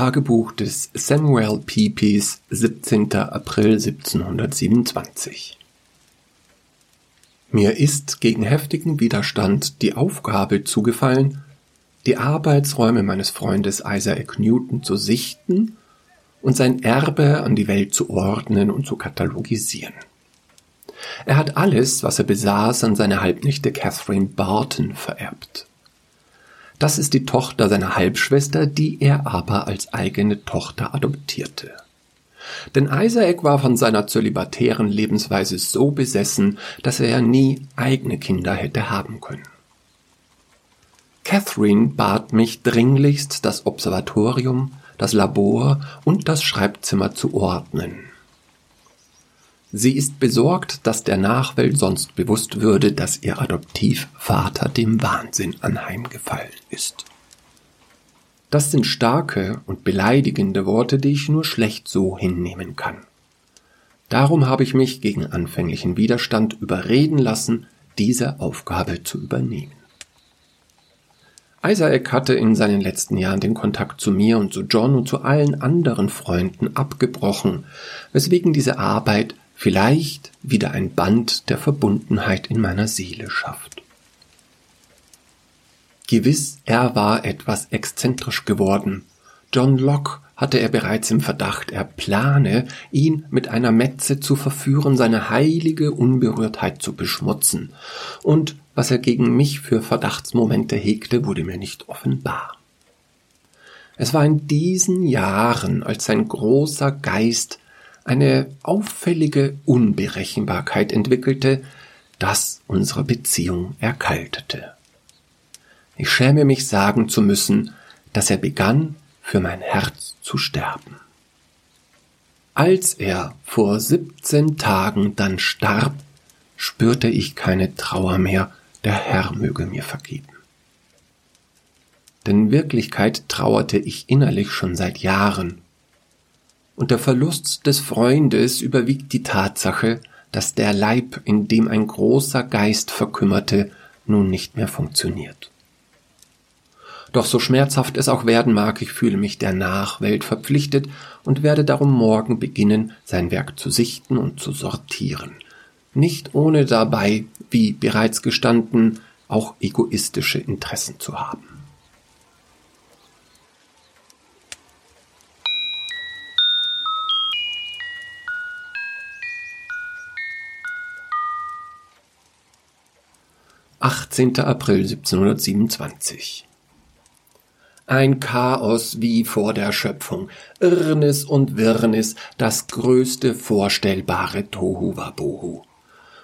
Tagebuch des Samuel Pepys, 17. April 1727 Mir ist gegen heftigen Widerstand die Aufgabe zugefallen, die Arbeitsräume meines Freundes Isaac Newton zu sichten und sein Erbe an die Welt zu ordnen und zu katalogisieren. Er hat alles, was er besaß, an seine Halbnichte Catherine Barton vererbt. Das ist die Tochter seiner Halbschwester, die er aber als eigene Tochter adoptierte. Denn Isaac war von seiner zölibatären Lebensweise so besessen, dass er ja nie eigene Kinder hätte haben können. Catherine bat mich dringlichst, das Observatorium, das Labor und das Schreibzimmer zu ordnen. Sie ist besorgt, dass der Nachwelt sonst bewusst würde, dass ihr Adoptivvater dem Wahnsinn anheimgefallen ist. Das sind starke und beleidigende Worte, die ich nur schlecht so hinnehmen kann. Darum habe ich mich gegen anfänglichen Widerstand überreden lassen, diese Aufgabe zu übernehmen. Isaac hatte in seinen letzten Jahren den Kontakt zu mir und zu John und zu allen anderen Freunden abgebrochen, weswegen diese Arbeit vielleicht wieder ein Band der Verbundenheit in meiner Seele schafft. Gewiss, er war etwas exzentrisch geworden. John Locke hatte er bereits im Verdacht, er plane, ihn mit einer Metze zu verführen, seine heilige Unberührtheit zu beschmutzen. Und was er gegen mich für Verdachtsmomente hegte, wurde mir nicht offenbar. Es war in diesen Jahren, als sein großer Geist eine auffällige Unberechenbarkeit entwickelte, das unsere Beziehung erkaltete. Ich schäme mich sagen zu müssen, dass er begann, für mein Herz zu sterben. Als er vor siebzehn Tagen dann starb, spürte ich keine Trauer mehr, der Herr möge mir vergeben. Denn in Wirklichkeit trauerte ich innerlich schon seit Jahren und der Verlust des Freundes überwiegt die Tatsache, dass der Leib, in dem ein großer Geist verkümmerte, nun nicht mehr funktioniert. Doch so schmerzhaft es auch werden mag, ich fühle mich der Nachwelt verpflichtet und werde darum morgen beginnen, sein Werk zu sichten und zu sortieren. Nicht ohne dabei, wie bereits gestanden, auch egoistische Interessen zu haben. 18. April 1727 ein Chaos wie vor der Schöpfung, Irrnis und Wirrnis, das größte vorstellbare Tohuwabohu.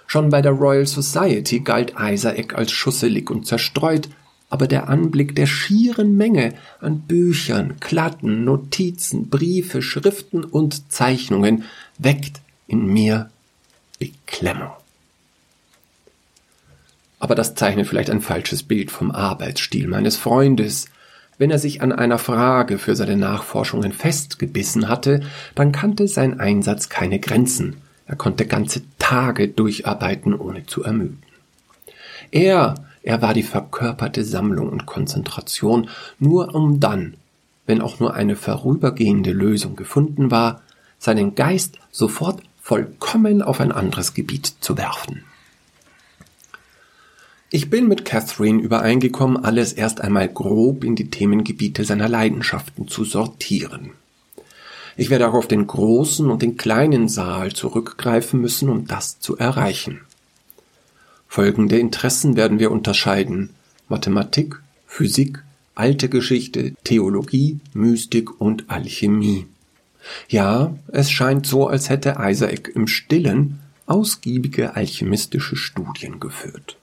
Schon bei der Royal Society galt Isaac als schusselig und zerstreut, aber der Anblick der schieren Menge an Büchern, Klatten, Notizen, Briefe, Schriften und Zeichnungen weckt in mir Beklemmung. Aber das zeichnet vielleicht ein falsches Bild vom Arbeitsstil meines Freundes. Wenn er sich an einer Frage für seine Nachforschungen festgebissen hatte, dann kannte sein Einsatz keine Grenzen. Er konnte ganze Tage durcharbeiten, ohne zu ermüden. Er, er war die verkörperte Sammlung und Konzentration, nur um dann, wenn auch nur eine vorübergehende Lösung gefunden war, seinen Geist sofort vollkommen auf ein anderes Gebiet zu werfen. Ich bin mit Catherine übereingekommen, alles erst einmal grob in die Themengebiete seiner Leidenschaften zu sortieren. Ich werde auch auf den großen und den kleinen Saal zurückgreifen müssen, um das zu erreichen. Folgende Interessen werden wir unterscheiden Mathematik, Physik, alte Geschichte, Theologie, Mystik und Alchemie. Ja, es scheint so, als hätte Isaac im stillen ausgiebige alchemistische Studien geführt.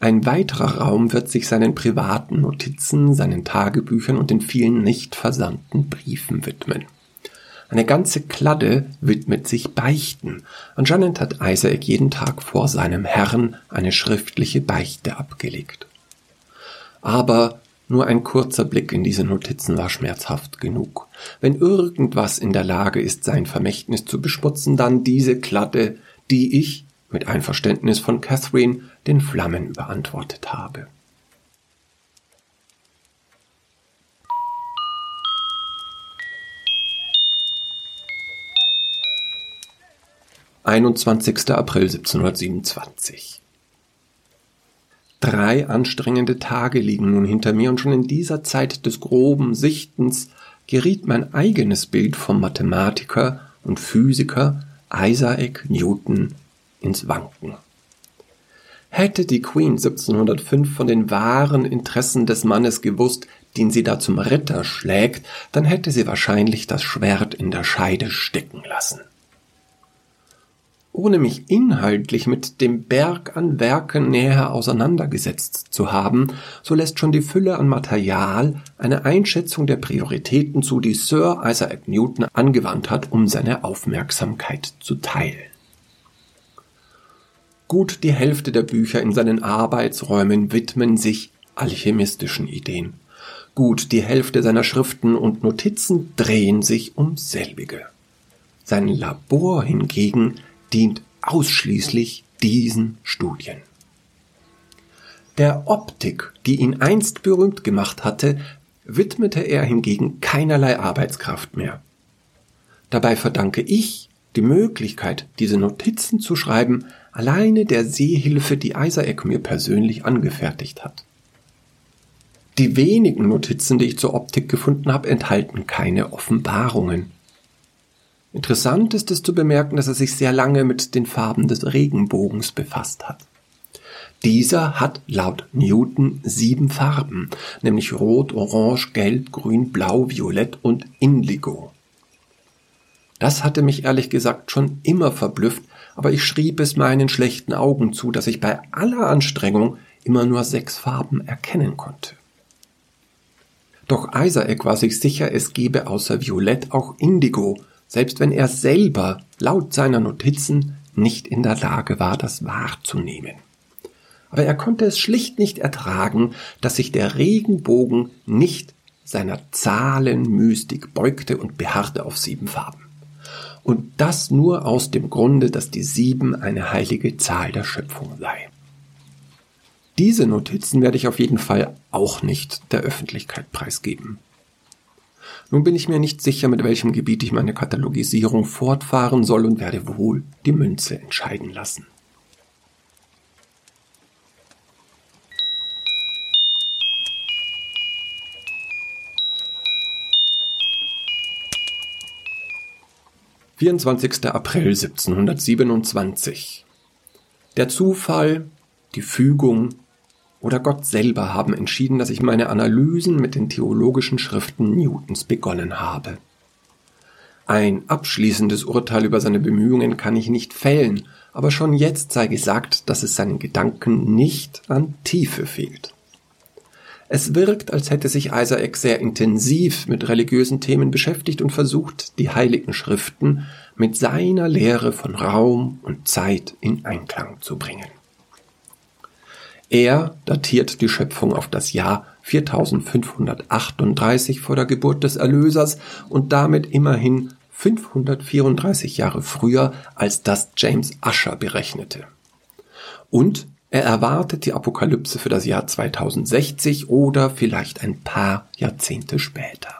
Ein weiterer Raum wird sich seinen privaten Notizen, seinen Tagebüchern und den vielen nicht versandten Briefen widmen. Eine ganze Kladde widmet sich Beichten. Anscheinend hat Isaac jeden Tag vor seinem Herrn eine schriftliche Beichte abgelegt. Aber nur ein kurzer Blick in diese Notizen war schmerzhaft genug. Wenn irgendwas in der Lage ist, sein Vermächtnis zu beschmutzen, dann diese Kladde, die ich, mit Einverständnis von Catherine den Flammen beantwortet habe. Einundzwanzigster April 1727. Drei anstrengende Tage liegen nun hinter mir und schon in dieser Zeit des groben Sichtens geriet mein eigenes Bild vom Mathematiker und Physiker Isaac Newton ins Wanken. Hätte die Queen 1705 von den wahren Interessen des Mannes gewusst, den sie da zum Ritter schlägt, dann hätte sie wahrscheinlich das Schwert in der Scheide stecken lassen. Ohne mich inhaltlich mit dem Berg an Werken näher auseinandergesetzt zu haben, so lässt schon die Fülle an Material eine Einschätzung der Prioritäten zu, die Sir Isaac Newton angewandt hat, um seine Aufmerksamkeit zu teilen. Gut die Hälfte der Bücher in seinen Arbeitsräumen widmen sich alchemistischen Ideen. Gut die Hälfte seiner Schriften und Notizen drehen sich um selbige. Sein Labor hingegen dient ausschließlich diesen Studien. Der Optik, die ihn einst berühmt gemacht hatte, widmete er hingegen keinerlei Arbeitskraft mehr. Dabei verdanke ich die Möglichkeit, diese Notizen zu schreiben, alleine der Sehhilfe, die Isaac mir persönlich angefertigt hat. Die wenigen Notizen, die ich zur Optik gefunden habe, enthalten keine Offenbarungen. Interessant ist es zu bemerken, dass er sich sehr lange mit den Farben des Regenbogens befasst hat. Dieser hat laut Newton sieben Farben, nämlich Rot, Orange, Gelb, Grün, Blau, Violett und Indigo. Das hatte mich ehrlich gesagt schon immer verblüfft, aber ich schrieb es meinen schlechten Augen zu, dass ich bei aller Anstrengung immer nur sechs Farben erkennen konnte. Doch Isaac war sich sicher, es gebe außer Violett auch Indigo, selbst wenn er selber laut seiner Notizen nicht in der Lage war, das wahrzunehmen. Aber er konnte es schlicht nicht ertragen, dass sich der Regenbogen nicht seiner Zahlenmystik beugte und beharrte auf sieben Farben. Und das nur aus dem Grunde, dass die sieben eine heilige Zahl der Schöpfung sei. Diese Notizen werde ich auf jeden Fall auch nicht der Öffentlichkeit preisgeben. Nun bin ich mir nicht sicher, mit welchem Gebiet ich meine Katalogisierung fortfahren soll und werde wohl die Münze entscheiden lassen. Vierundzwanzigster April 1727 Der Zufall, die Fügung oder Gott selber haben entschieden, dass ich meine Analysen mit den theologischen Schriften Newtons begonnen habe. Ein abschließendes Urteil über seine Bemühungen kann ich nicht fällen, aber schon jetzt sei gesagt, dass es seinen Gedanken nicht an Tiefe fehlt. Es wirkt, als hätte sich Isaac sehr intensiv mit religiösen Themen beschäftigt und versucht, die heiligen Schriften mit seiner Lehre von Raum und Zeit in Einklang zu bringen. Er datiert die Schöpfung auf das Jahr 4538 vor der Geburt des Erlösers und damit immerhin 534 Jahre früher, als das James Usher berechnete. Und er erwartet die Apokalypse für das Jahr 2060 oder vielleicht ein paar Jahrzehnte später.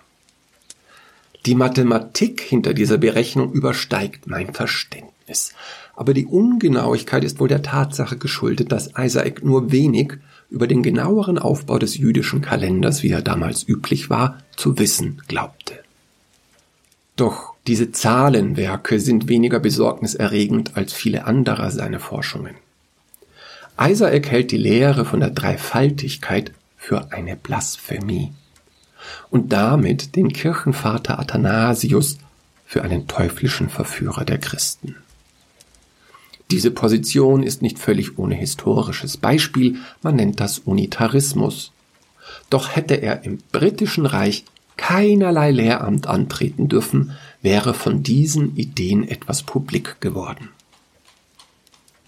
Die Mathematik hinter dieser Berechnung übersteigt mein Verständnis aber die Ungenauigkeit ist wohl der Tatsache geschuldet, dass Isaac nur wenig über den genaueren Aufbau des jüdischen Kalenders, wie er damals üblich war, zu wissen glaubte. Doch diese Zahlenwerke sind weniger besorgniserregend als viele andere seiner Forschungen. Isaac hält die Lehre von der Dreifaltigkeit für eine Blasphemie und damit den Kirchenvater Athanasius für einen teuflischen Verführer der Christen. Diese Position ist nicht völlig ohne historisches Beispiel, man nennt das Unitarismus. Doch hätte er im britischen Reich keinerlei Lehramt antreten dürfen, wäre von diesen Ideen etwas publik geworden.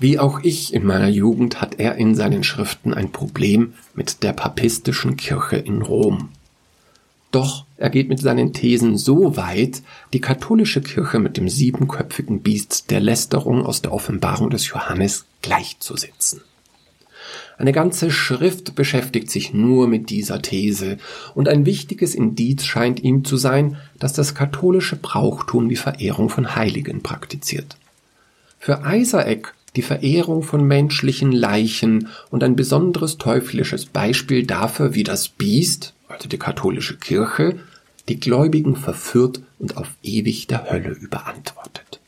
Wie auch ich in meiner Jugend hat er in seinen Schriften ein Problem mit der papistischen Kirche in Rom. Doch er geht mit seinen Thesen so weit, die katholische Kirche mit dem siebenköpfigen Biest der Lästerung aus der Offenbarung des Johannes gleichzusetzen. Eine ganze Schrift beschäftigt sich nur mit dieser These, und ein wichtiges Indiz scheint ihm zu sein, dass das katholische Brauchtum die Verehrung von Heiligen praktiziert. Für Isaac die Verehrung von menschlichen Leichen und ein besonderes teuflisches Beispiel dafür, wie das Biest, also die katholische Kirche, die Gläubigen verführt und auf ewig der Hölle überantwortet.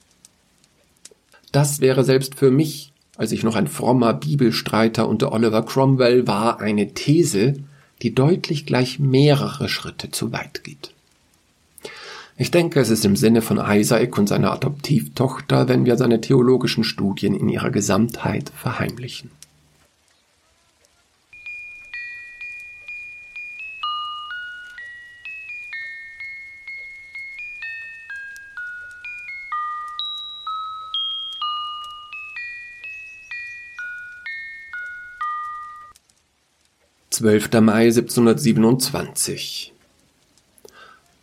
Das wäre selbst für mich, als ich noch ein frommer Bibelstreiter unter Oliver Cromwell war, eine These, die deutlich gleich mehrere Schritte zu weit geht. Ich denke, es ist im Sinne von Isaac und seiner Adoptivtochter, wenn wir seine theologischen Studien in ihrer Gesamtheit verheimlichen. Zwölfter Mai 1727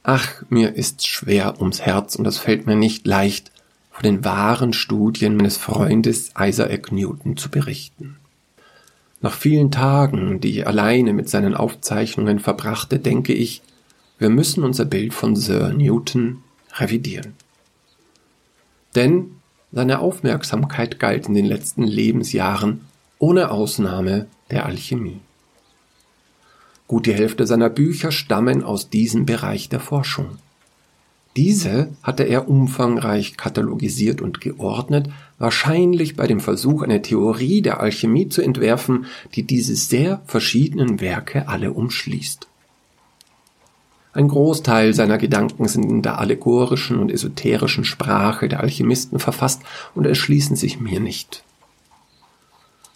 Ach, mir ist's schwer ums Herz und es fällt mir nicht leicht, von den wahren Studien meines Freundes Isaac Newton zu berichten. Nach vielen Tagen, die ich alleine mit seinen Aufzeichnungen verbrachte, denke ich, wir müssen unser Bild von Sir Newton revidieren. Denn seine Aufmerksamkeit galt in den letzten Lebensjahren ohne Ausnahme der Alchemie. Gut die Hälfte seiner Bücher stammen aus diesem Bereich der Forschung. Diese hatte er umfangreich katalogisiert und geordnet, wahrscheinlich bei dem Versuch, eine Theorie der Alchemie zu entwerfen, die diese sehr verschiedenen Werke alle umschließt. Ein Großteil seiner Gedanken sind in der allegorischen und esoterischen Sprache der Alchemisten verfasst und erschließen sich mir nicht.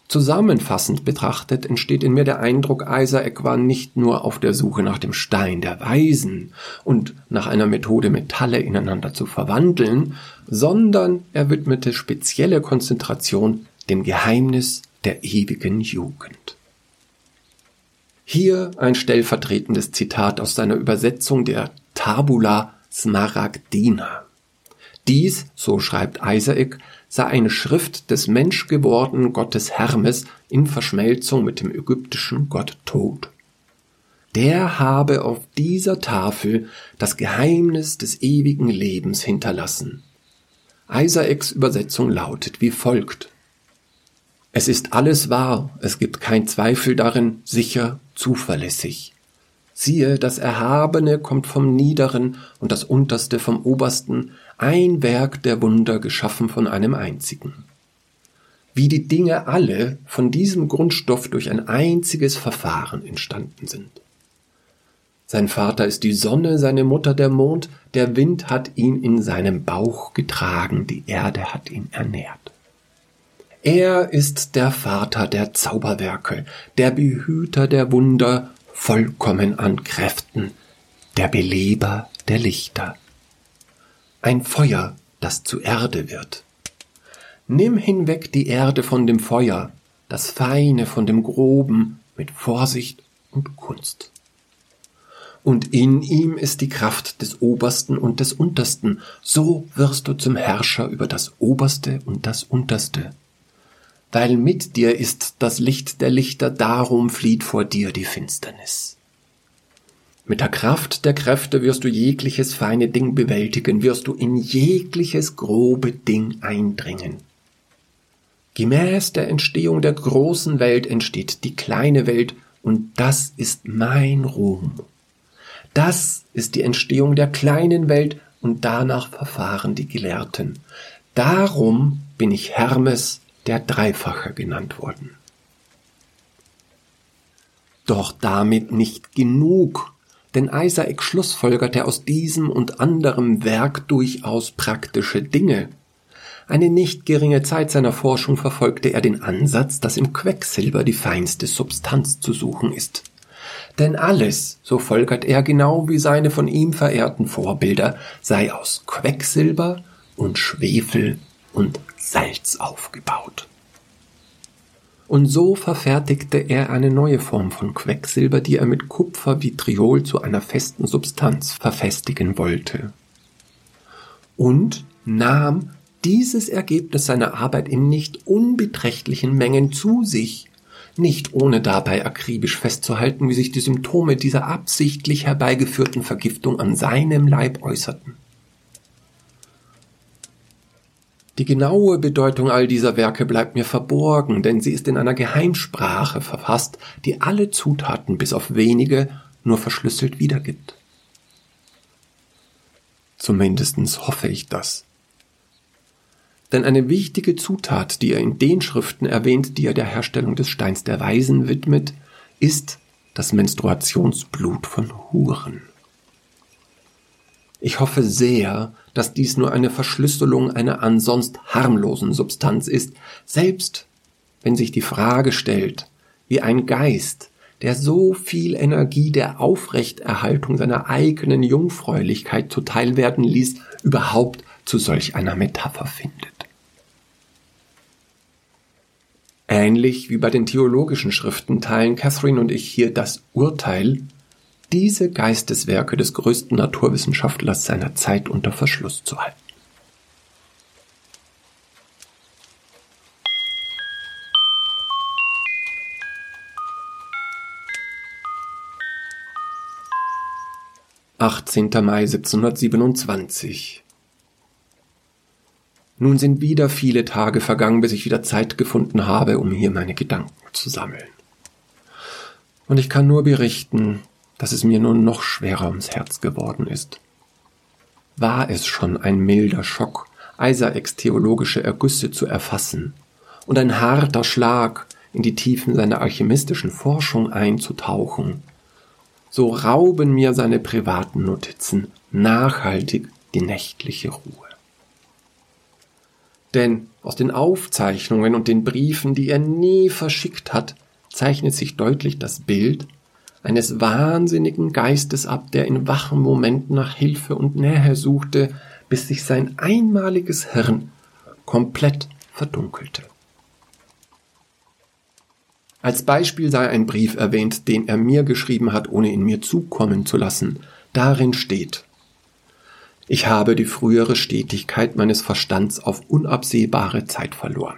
Zusammenfassend betrachtet entsteht in mir der Eindruck, Isaac war nicht nur auf der Suche nach dem Stein der Weisen und nach einer Methode, Metalle ineinander zu verwandeln, sondern er widmete spezielle Konzentration dem Geheimnis der ewigen Jugend. Hier ein stellvertretendes Zitat aus seiner Übersetzung der Tabula Smaragdina. Dies, so schreibt Isaac, sei eine Schrift des menschgewordenen Gottes Hermes in Verschmelzung mit dem ägyptischen Gott Tod. Der habe auf dieser Tafel das Geheimnis des ewigen Lebens hinterlassen. Isaacs Übersetzung lautet wie folgt. Es ist alles wahr, es gibt kein Zweifel darin, sicher, zuverlässig. Siehe, das Erhabene kommt vom Niederen und das Unterste vom Obersten, ein Werk der Wunder geschaffen von einem einzigen. Wie die Dinge alle von diesem Grundstoff durch ein einziges Verfahren entstanden sind. Sein Vater ist die Sonne, seine Mutter der Mond, der Wind hat ihn in seinem Bauch getragen, die Erde hat ihn ernährt. Er ist der Vater der Zauberwerke, der Behüter der Wunder vollkommen an Kräften, der Beleber der Lichter. Ein Feuer, das zu Erde wird. Nimm hinweg die Erde von dem Feuer, das Feine von dem Groben, mit Vorsicht und Kunst. Und in ihm ist die Kraft des Obersten und des Untersten, so wirst du zum Herrscher über das Oberste und das Unterste weil mit dir ist das Licht der Lichter, darum flieht vor dir die Finsternis. Mit der Kraft der Kräfte wirst du jegliches feine Ding bewältigen, wirst du in jegliches grobe Ding eindringen. Gemäß der Entstehung der großen Welt entsteht die kleine Welt, und das ist mein Ruhm. Das ist die Entstehung der kleinen Welt, und danach verfahren die Gelehrten. Darum bin ich Hermes, der Dreifache genannt worden. Doch damit nicht genug, denn Isaac schlussfolgerte aus diesem und anderem Werk durchaus praktische Dinge. Eine nicht geringe Zeit seiner Forschung verfolgte er den Ansatz, dass im Quecksilber die feinste Substanz zu suchen ist. Denn alles, so folgert er genau wie seine von ihm verehrten Vorbilder, sei aus Quecksilber und Schwefel und Salz aufgebaut. Und so verfertigte er eine neue Form von Quecksilber, die er mit Kupfervitriol zu einer festen Substanz verfestigen wollte. Und nahm dieses Ergebnis seiner Arbeit in nicht unbeträchtlichen Mengen zu sich, nicht ohne dabei akribisch festzuhalten, wie sich die Symptome dieser absichtlich herbeigeführten Vergiftung an seinem Leib äußerten. Die genaue Bedeutung all dieser Werke bleibt mir verborgen, denn sie ist in einer Geheimsprache verfasst, die alle Zutaten bis auf wenige nur verschlüsselt wiedergibt. Zumindestens hoffe ich das. Denn eine wichtige Zutat, die er in den Schriften erwähnt, die er der Herstellung des Steins der Weisen widmet, ist das Menstruationsblut von Huren. Ich hoffe sehr, dass dies nur eine Verschlüsselung einer ansonst harmlosen Substanz ist, selbst wenn sich die Frage stellt, wie ein Geist, der so viel Energie der Aufrechterhaltung seiner eigenen Jungfräulichkeit zuteil werden ließ, überhaupt zu solch einer Metapher findet. Ähnlich wie bei den theologischen Schriften teilen Catherine und ich hier das Urteil, diese Geisteswerke des größten Naturwissenschaftlers seiner Zeit unter Verschluss zu halten. Achtzehnter Mai 1727 nun sind wieder viele Tage vergangen, bis ich wieder Zeit gefunden habe, um hier meine Gedanken zu sammeln. Und ich kann nur berichten, dass es mir nun noch schwerer ums Herz geworden ist. War es schon ein milder Schock, Isaacs theologische Ergüsse zu erfassen und ein harter Schlag in die Tiefen seiner alchemistischen Forschung einzutauchen, so rauben mir seine privaten Notizen nachhaltig die nächtliche Ruhe. Denn aus den Aufzeichnungen und den Briefen, die er nie verschickt hat, zeichnet sich deutlich das Bild eines wahnsinnigen Geistes ab, der in wachen Momenten nach Hilfe und Nähe suchte, bis sich sein einmaliges Hirn komplett verdunkelte. Als Beispiel sei ein Brief erwähnt, den er mir geschrieben hat, ohne ihn mir zukommen zu lassen. Darin steht ich habe die frühere Stetigkeit meines Verstands auf unabsehbare Zeit verloren.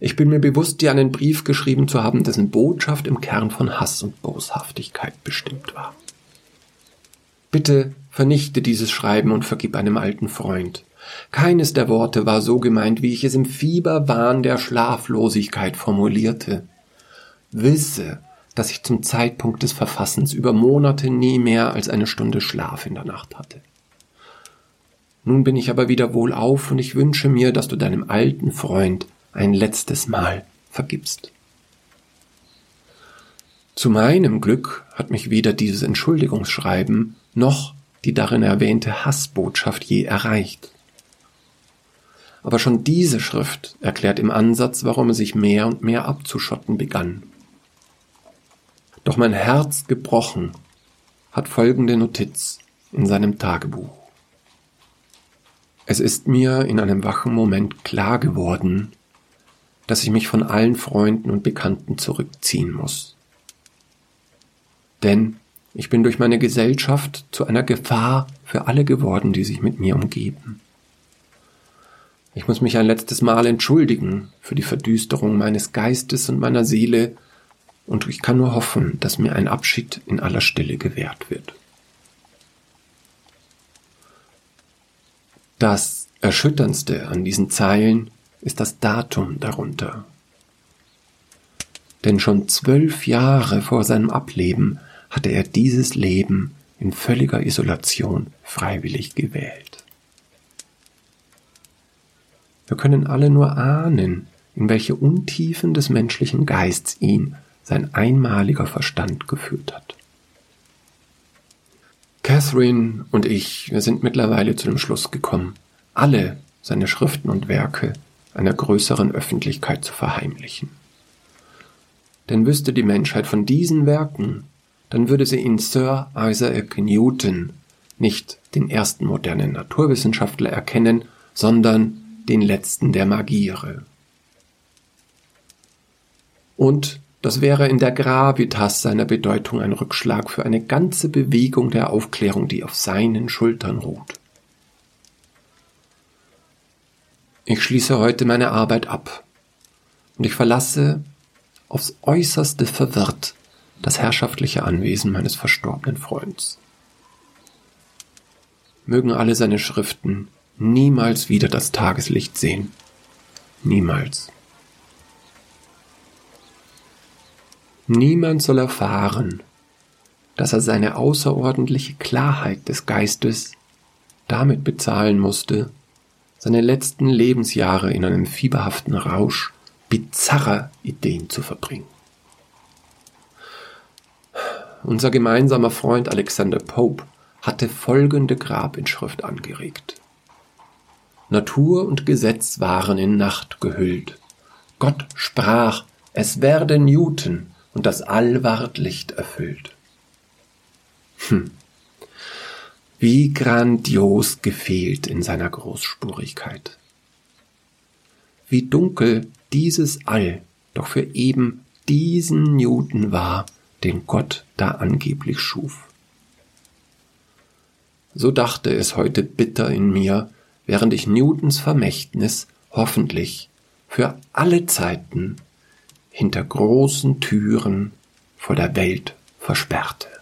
Ich bin mir bewusst, dir einen Brief geschrieben zu haben, dessen Botschaft im Kern von Hass und Boshaftigkeit bestimmt war. Bitte vernichte dieses Schreiben und vergib einem alten Freund. Keines der Worte war so gemeint, wie ich es im Fieberwahn der Schlaflosigkeit formulierte. Wisse, dass ich zum Zeitpunkt des Verfassens über Monate nie mehr als eine Stunde Schlaf in der Nacht hatte. Nun bin ich aber wieder wohlauf und ich wünsche mir, dass du deinem alten Freund ein letztes Mal vergibst. Zu meinem Glück hat mich weder dieses Entschuldigungsschreiben noch die darin erwähnte Hassbotschaft je erreicht. Aber schon diese Schrift erklärt im Ansatz, warum er sich mehr und mehr abzuschotten begann. Doch mein Herz gebrochen hat folgende Notiz in seinem Tagebuch. Es ist mir in einem wachen Moment klar geworden, dass ich mich von allen Freunden und Bekannten zurückziehen muss. Denn ich bin durch meine Gesellschaft zu einer Gefahr für alle geworden, die sich mit mir umgeben. Ich muss mich ein letztes Mal entschuldigen für die Verdüsterung meines Geistes und meiner Seele, und ich kann nur hoffen, dass mir ein Abschied in aller Stille gewährt wird. Das Erschütterndste an diesen Zeilen ist das Datum darunter. Denn schon zwölf Jahre vor seinem Ableben hatte er dieses Leben in völliger Isolation freiwillig gewählt. Wir können alle nur ahnen, in welche Untiefen des menschlichen Geists ihn sein einmaliger Verstand geführt hat. Catherine und ich, wir sind mittlerweile zu dem Schluss gekommen, alle seine Schriften und Werke einer größeren Öffentlichkeit zu verheimlichen. Denn wüsste die Menschheit von diesen Werken, dann würde sie in Sir Isaac Newton nicht den ersten modernen Naturwissenschaftler erkennen, sondern den letzten der Magiere. Und das wäre in der Gravitas seiner Bedeutung ein Rückschlag für eine ganze Bewegung der Aufklärung, die auf seinen Schultern ruht. Ich schließe heute meine Arbeit ab und ich verlasse aufs äußerste verwirrt das herrschaftliche Anwesen meines verstorbenen Freunds. Mögen alle seine Schriften niemals wieder das Tageslicht sehen. Niemals. Niemand soll erfahren, dass er seine außerordentliche Klarheit des Geistes damit bezahlen musste, seine letzten Lebensjahre in einem fieberhaften Rausch bizarrer Ideen zu verbringen. Unser gemeinsamer Freund Alexander Pope hatte folgende Grabinschrift angeregt. Natur und Gesetz waren in Nacht gehüllt. Gott sprach, es werde Newton, und das All ward Licht erfüllt. Hm. Wie grandios gefehlt in seiner Großspurigkeit. Wie dunkel dieses All doch für eben diesen Newton war, den Gott da angeblich schuf. So dachte es heute bitter in mir, während ich Newtons Vermächtnis hoffentlich für alle Zeiten hinter großen Türen vor der Welt versperrte.